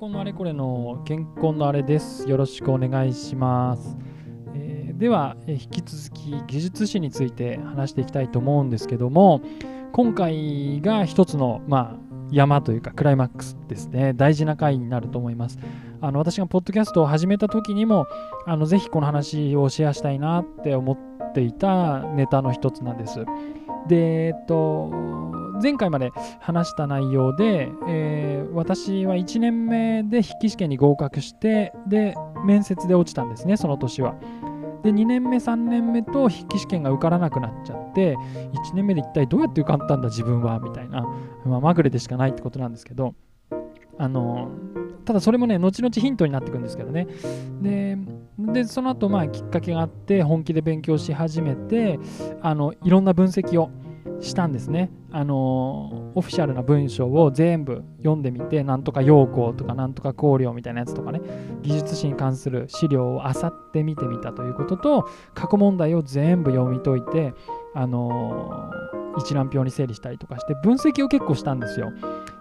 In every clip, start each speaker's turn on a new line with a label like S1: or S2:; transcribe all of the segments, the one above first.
S1: 康のあれこれの健康のあれです。よろしくお願いします。えー、では、え引き続き技術史について話していきたいと思うんですけども、今回が一つの、まあ、山というかクライマックスですね。大事な回になると思います。あの私がポッドキャストを始めた時にも、あのぜひこの話をシェアしたいなって思っていたネタの一つなんです。で、えっと、前回まで話した内容で、えー、私は1年目で筆記試験に合格して、で、面接で落ちたんですね、その年は。で、2年目、3年目と筆記試験が受からなくなっちゃって、1年目で一体どうやって受かったんだ、自分は、みたいな、まあ、まぐれでしかないってことなんですけど、あの、ただそれもね、後々ヒントになってくんですけどね。で、でその後、まあ、きっかけがあって、本気で勉強し始めて、あの、いろんな分析を、したんですね。あのオフィシャルな文章を全部読んでみて、なんとか要項とかなんとか考慮みたいなやつとかね、技術史に関する資料を漁って見てみたということと、過去問題を全部読み解いて、あの一覧表に整理したりとかして、分析を結構したんですよ。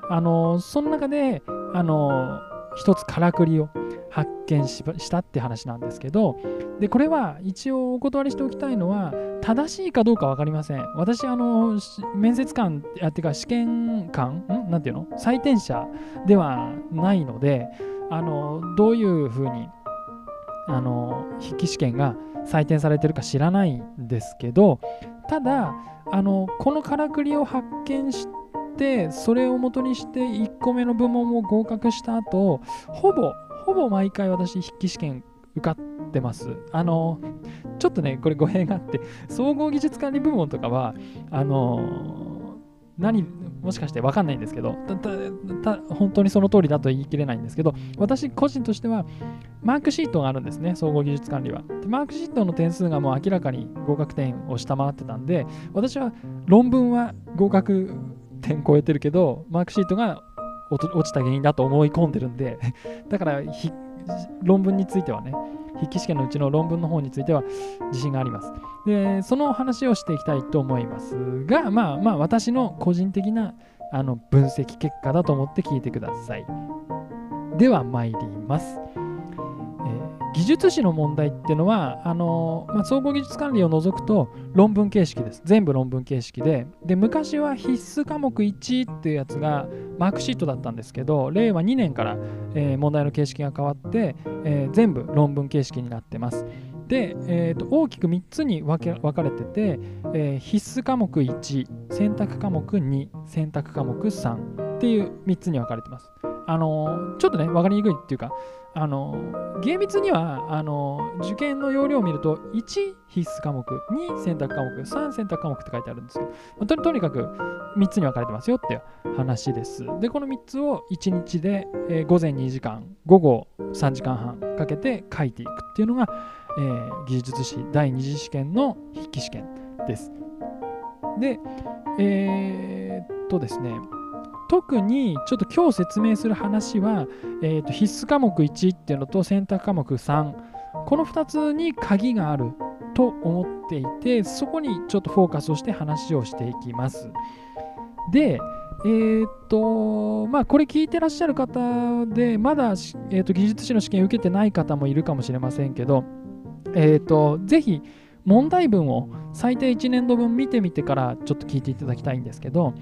S1: あのその中で、あの一つからくりを発見したって話なんですけどでこれは一応お断りしておきたいのは正しいかどうか分かりません。私あの面接官やっていうか試験官ん？なんていうの？採点者ではないのであのどういうふうにあの筆記試験が採点されてるか知らないんですけどただあのこのからくりを発見してってそれを元にして1個目の部門を合格した後ほぼほぼ毎回私筆記試験受かってます。あのちょっとねこれ語弊があって総合技術管理部門とかはあの何もしかして分かんないんですけど本当にその通りだと言い切れないんですけど私個人としてはマークシートがあるんですね総合技術管理は。でマークシートの点数がもう明らかに合格点を下回ってたんで私は論文は合格点超えてるけど、マークシートが落ちた原因だと思い込んでるんで、だから論文についてはね、筆記試験のうちの論文の方については自信があります。で、その話をしていきたいと思いますが、まあまあ私の個人的なあの分析結果だと思って聞いてください。では参ります。技術史の問題っていうのはあの、まあ、総合技術管理を除くと論文形式です。全部論文形式で。で、昔は必須科目1っていうやつがマークシートだったんですけど、令和2年から、えー、問題の形式が変わって、えー、全部論文形式になってます。で、えーと、大きく3つに分け分かれてて、えー、必須科目1、選択科目2、選択科目3っていう3つに分かれてます。あのちょっとね、分かりにくいっていうか、あの厳密にはあの受験の要領を見ると1必須科目2選択科目3選択科目って書いてあるんですけど、まあ、ととにかく3つに分かれてますよっていう話です。でこの3つを1日で、えー、午前2時間午後3時間半かけて書いていくっていうのが、えー、技術士第2次試験の筆記試験です。でえー、っとですね特にちょっと今日説明する話は、えー、と必須科目1っていうのと選択科目3この2つに鍵があると思っていてそこにちょっとフォーカスをして話をしていきます。でえー、とまあこれ聞いてらっしゃる方でまだ、えー、と技術士の試験受けてない方もいるかもしれませんけどえー、とぜひ問題文を最低1年度分見てみてからちょっと聞いていただきたいんですけど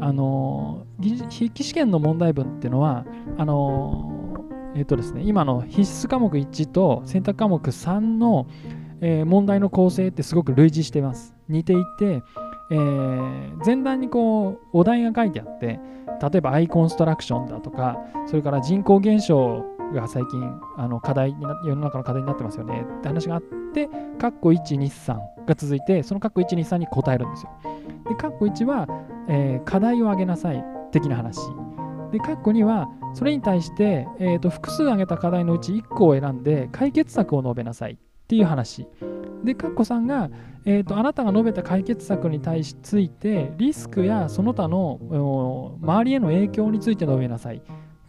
S1: あの筆記試験の問題文っていうのはあのえっ、とですね今の必須科目1と選択科目3の、えー、問題の構成ってすごく類似してます。似ていて、えー、前段にこうお題が書いてあって例えばアイコンストラクションだとかそれから人口減少が最近あの課題にな世の中の課題になってますよねって話があってカッコ123が続いてそのカッコ123に答えるんですよ。でカッコ1はえー、課題を挙げなさい的な話。で、括弧2は、それに対して、えーと、複数挙げた課題のうち1個を選んで解決策を述べなさいっていう話。で、括弧3が、えーと、あなたが述べた解決策に対しついて、リスクやその他の周りへの影響について述べなさいっ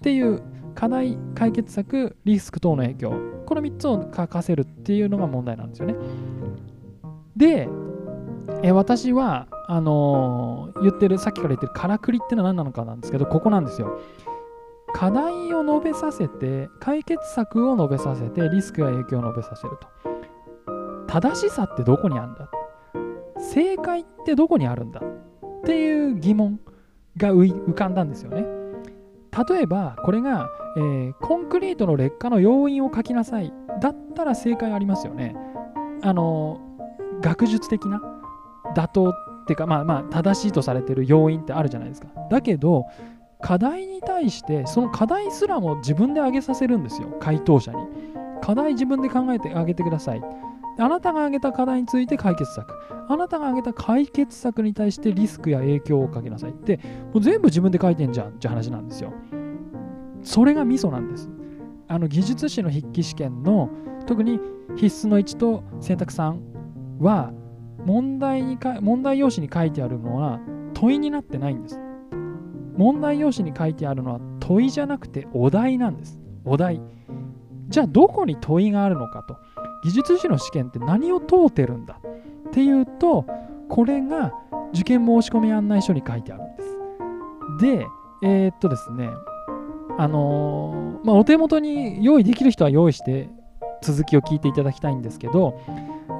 S1: ていう課題、解決策、リスク等の影響。この3つを書かせるっていうのが問題なんですよね。で、え私はあのー、言ってるさっきから言ってるからくりってのは何なのかなんですけどここなんですよ。課題を述べさせて解決策を述べさせてリスクや影響を述べさせると。正しさってどこにあるんだ？正解ってどこにあるんだ？っていう疑問が浮かんだんですよね。例えばこれが、えー、コンクリートの劣化の要因を書きなさい。だったら正解ありますよね。あの学術的な妥当っていうかまあまあ正しいとされてる要因ってあるじゃないですか。だけど課題に対してその課題すらも自分で挙げさせるんですよ。回答者に。課題自分で考えてあげてください。あなたが挙げた課題について解決策。あなたが挙げた解決策に対してリスクや影響をかけなさい。ってもう全部自分で書いてんじゃん。って話なんですよ。それがミソなんです。あの技術士の筆記試験の特に必須の1と選択3は問題にか問題用紙に書いてあるのは問いになってないんです。問題用紙に書いてあるのは問いじゃなくてお題なんです。お題。じゃあどこに問いがあるのかと。技術士の試験って何を問うてるんだ。っていうとこれが受験申し込み案内書に書いてあるんです。でえー、っとですねあのー、まあ、お手元に用意できる人は用意して続きを聞いていただきたいんですけど、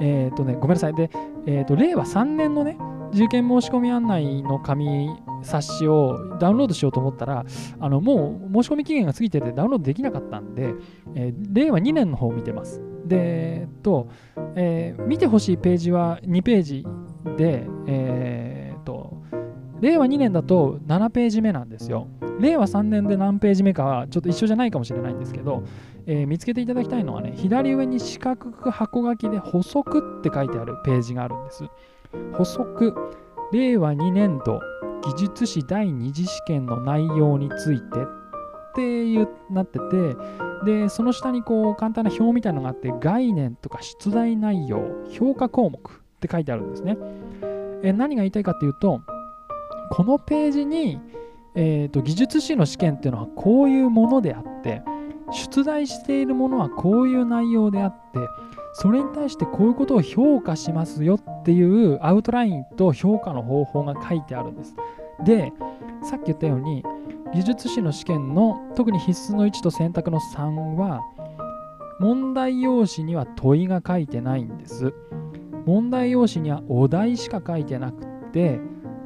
S1: えっ、とね、ごめんなさい。で、えっ、と、令和3年のね、受験申し込み案内の紙冊子をダウンロードしようと思ったら、あのもう申し込み期限が過ぎててダウンロードできなかったんで、えー、令和2年の方を見てます。で、えっと、えー、見てほしいページは2ページで、えー、令和2年だと7ページ目なんですよ。令和3年で何ページ目かはちょっと一緒じゃないかもしれないんですけど、えー、見つけていただきたいのはね、左上に四角く箱書きで補足って書いてあるページがあるんです。補足、令和2年度技術士第二次試験の内容についてっていうなってて、で、その下にこう簡単な表みたいなのがあって、概念とか出題内容、評価項目って書いてあるんですね。え、何が言いたいかっていうと、このページに、えーと、技術士の試験っていうのはこういうものであって出題しているものはこういう内容であってそれに対してこういうことを評価しますよっていうアウトラインと評価の方法が書いてあるんです。でさっき言ったように技術士の試験の特に必須の1と選択の3は問題用紙には問いが書いてないんです。問題用紙にはお題しか書いてなくて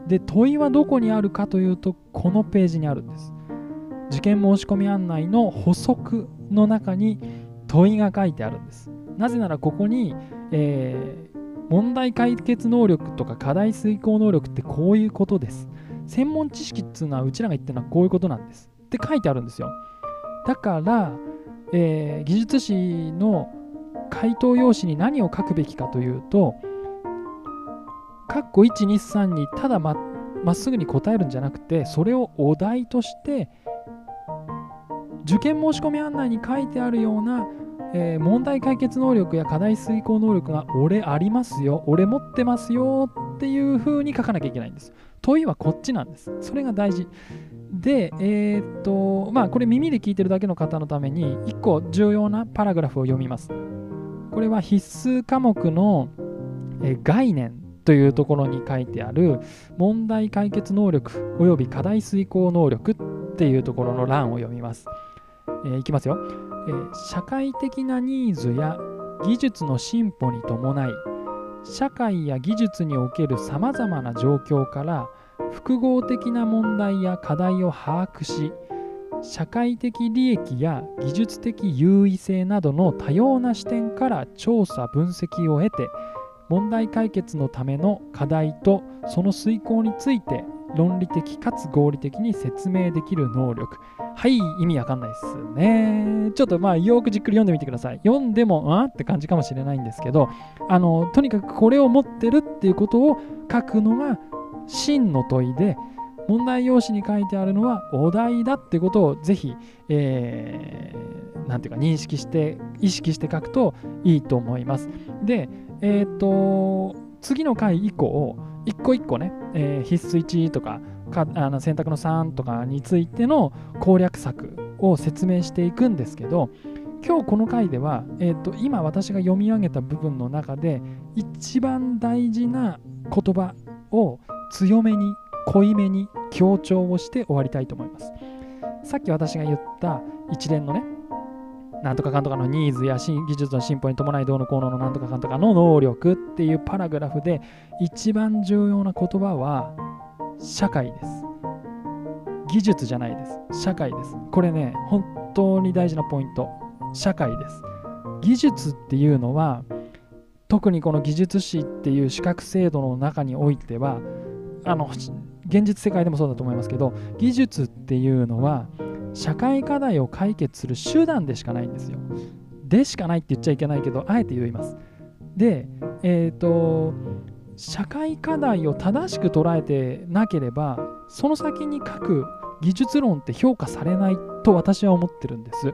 S1: で問いはどこにあるかというとこのページにあるんです。受験申し込み案内の補足の中に問いが書いてあるんです。なぜならここに、えー、問題解決能力とか課題遂行能力ってこういうことです。専門知識っていうのはうちらが言ってるのはこういうことなんです。って書いてあるんですよ。だから、えー、技術士の回答用紙に何を書くべきかというとカッコ123にただまっすぐに答えるんじゃなくてそれをお題として受験申し込み案内に書いてあるような、えー、問題解決能力や課題遂行能力が俺ありますよ俺持ってますよっていう風に書かなきゃいけないんです。問いはこっちなんです。それが大事。でえー、っとまあこれ耳で聞いてるだけの方のために1個重要なパラグラフを読みます。これは必須科目の、え概念。というところに書いてある問題解決能力および課題遂行能力っていうところの欄を読みます。えー、いきますよ、えー、社会的なニーズや技術の進歩に伴い社会や技術におけるさまざまな状況から複合的な問題や課題を把握し社会的利益や技術的優位性などの多様な視点から調査分析を得て問題解決のための課題とその遂行について論理的かつ合理的に説明できる能力。はい意味わかんないですね。ちょっとまあよくじっくり読んでみてください。読んでもあって感じかもしれないんですけどあのとにかくこれを持ってるっていうことを書くのが真の問いで問題用紙に書いてあるのはお題だってことをぜひ、えー、なんていうか認識して意識して書くといいと思います。でえっ、ー、と、次の回以降、一個一個ね、えー、必須1とかかあの選択の3とかについての攻略策を説明していくんですけど、今日この回では、えーと、今私が読み上げた部分の中で一番大事な言葉を強めに濃いめに強調をして終わりたいと思います。さっき私が言った一連のねなんとかかんとかのニーズや技術の進歩に伴いどうのこうののなんとかかんとかの能力っていうパラグラフで一番重要な言葉は社会です。技術じゃないです。社会です。これね本当に大事なポイント。社会です。技術っていうのは特にこの技術士っていう資格制度の中においてはあの現実世界でもそうだと思いますけど技術っていうのは社会課題を解決する手段でしかないんですよ。でしかないって言っちゃいけないけどあえて言います。で、えっ、ー、と社会課題を正しく捉えてなければその先に書く技術論って評価されないと私は思ってるんです。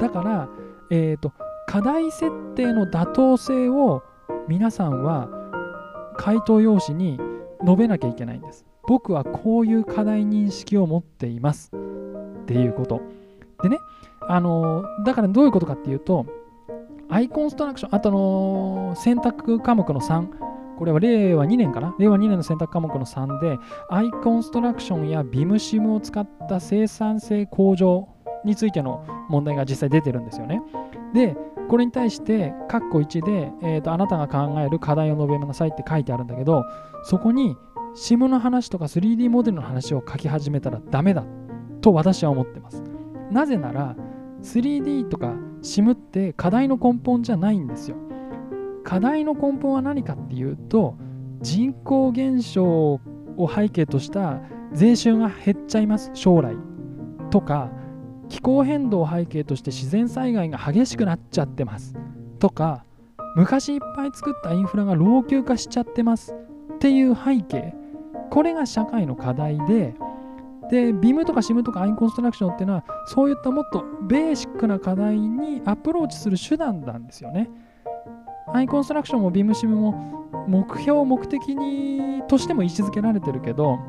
S1: だから、えーと、課題設定の妥当性を皆さんは回答用紙に述べなきゃいけないんです。僕はこういう課題認識を持っていますっていうこと。でね、あのだからどういうことかっていうと、アイコンストラクション、あとの選択科目の3、これは令和2年かな？令和2年の選択科目の3で、アイコンストラクションやビムシムを使った生産性向上についての問題が実際出てるんですよね。で、これに対して、括弧1で、えーと、あなたが考える課題を述べなさいって書いてあるんだけど、そこに SIM の話とか 3D モデルの話を書き始めたらダメだと私は思ってます。なぜなら 3D とか SIM って課題の根本じゃないんですよ。課題の根本は何かっていうと人口減少を背景とした税収が減っちゃいます将来とか気候変動を背景として自然災害が激しくなっちゃってますとか昔いっぱい作ったインフラが老朽化しちゃってますっていう背景これが社会の課題でで BIM とか SIM とかアイコンストラクションっていうのはそういったもっとベーシックな課題にアプローチする手段なんですよね。アイコンストラクションも BIM、SIM も目標目的にとしても位置づけられてるけど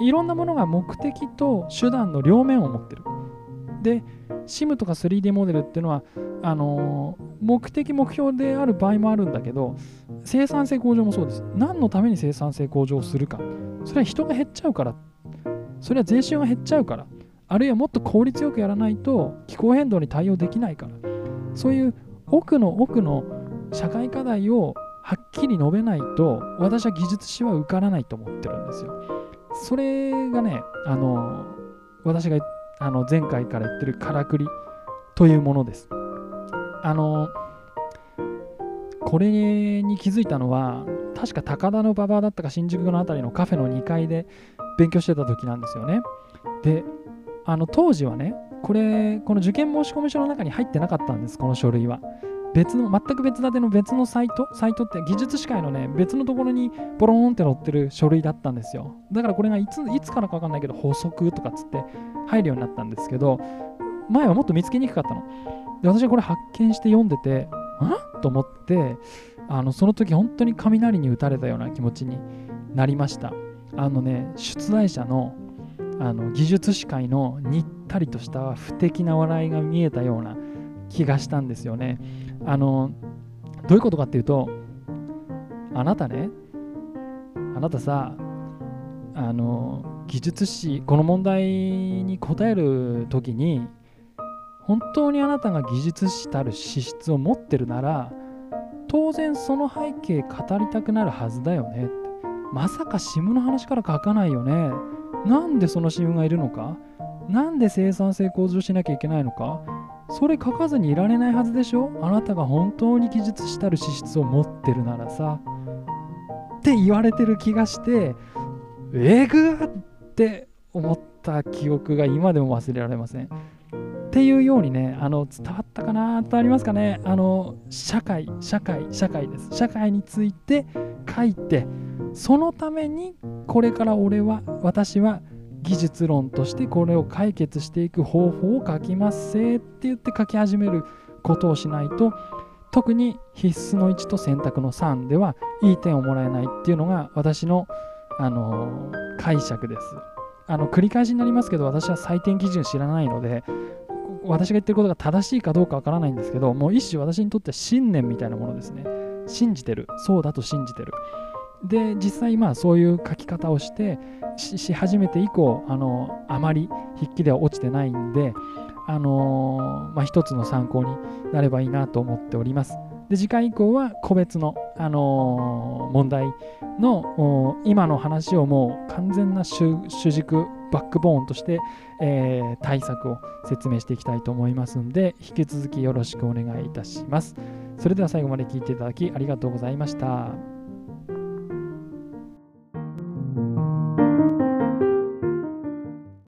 S1: いろんなものが目的と手段の両面を持ってる。で SIM とか 3D モデルっていうのはあの、目的目標である場合もあるんだけど生産性向上もそうです。何のために生産性向上するか。それは人が減っちゃうからそれは税収が減っちゃうからあるいはもっと効率よくやらないと気候変動に対応できないからそういう奥の奥の社会課題をはっきり述べないと私は技術史は受からないと思ってるんですよ。それがねあの私があの前回から言ってるからくりというものです。あのこれに気づいたのは確か高田の馬場だったか新宿の辺りのカフェの2階で勉強してた時なんですよね。で、あの当時はね、これ、この受験申込書の中に入ってなかったんです、この書類は。別の、全く別立ての別のサイト、サイトって技術士会のね、別のところにポローンって載ってる書類だったんですよ。だからこれがいついつからかわかんないけど、補足とかっつって入るようになったんですけど、前はもっと見つけにくかったの。で、私はこれ発見して読んでて、んと思って、あのその時本当に雷に打たれたような気持ちになりました。あのね出題者のあの技術士会のにったりとした不敵な笑いが見えたような気がしたんですよね。あのどういうことかっていうとあなたねあなたさあの技術士この問題に答える時に本当にあなたが技術士たる資質を持ってるなら当然その背景語りたくなるはずだよねまさか SIM の話から書かないよね？なんでその SIM がいるのか？なんで生産性向上しなきゃいけないのか？それ書かずにいられないはずでしょ？あなたが本当に技術したる資質を持ってるならさ。って言われてる気がして、えぐって思った記憶が今でも忘れられません。っていうようにね、あの伝わったかなとありますかね？あの社会、社会、社会です。社会について書いて、そのためにこれから俺は私は技術論としてこれを解決していく方法を書きます。せって言って書き始めることをしないと特に必須の1と選択の3ではいい点をもらえないっていうのが私の、あのー、解釈です。あの繰り返しになりますけど私は採点基準知らないので私が言ってることが正しいかどうかわからないんですけどもう一種私にとっては信念みたいなものですね。信じてる。そうだと信じてる。で実際まあそういう書き方をしてし始めて以降あのあまり筆記では落ちてないんで、あのー、まあ、一つの参考になればいいなと思っております。で次回以降は個別の、あのー、問題の今の話をもう完全な主軸バックボーンとして、えー、対策を説明していきたいと思いますので引き続きよろしくお願いいたします。それでは最後まで聞いていただきありがとうございました。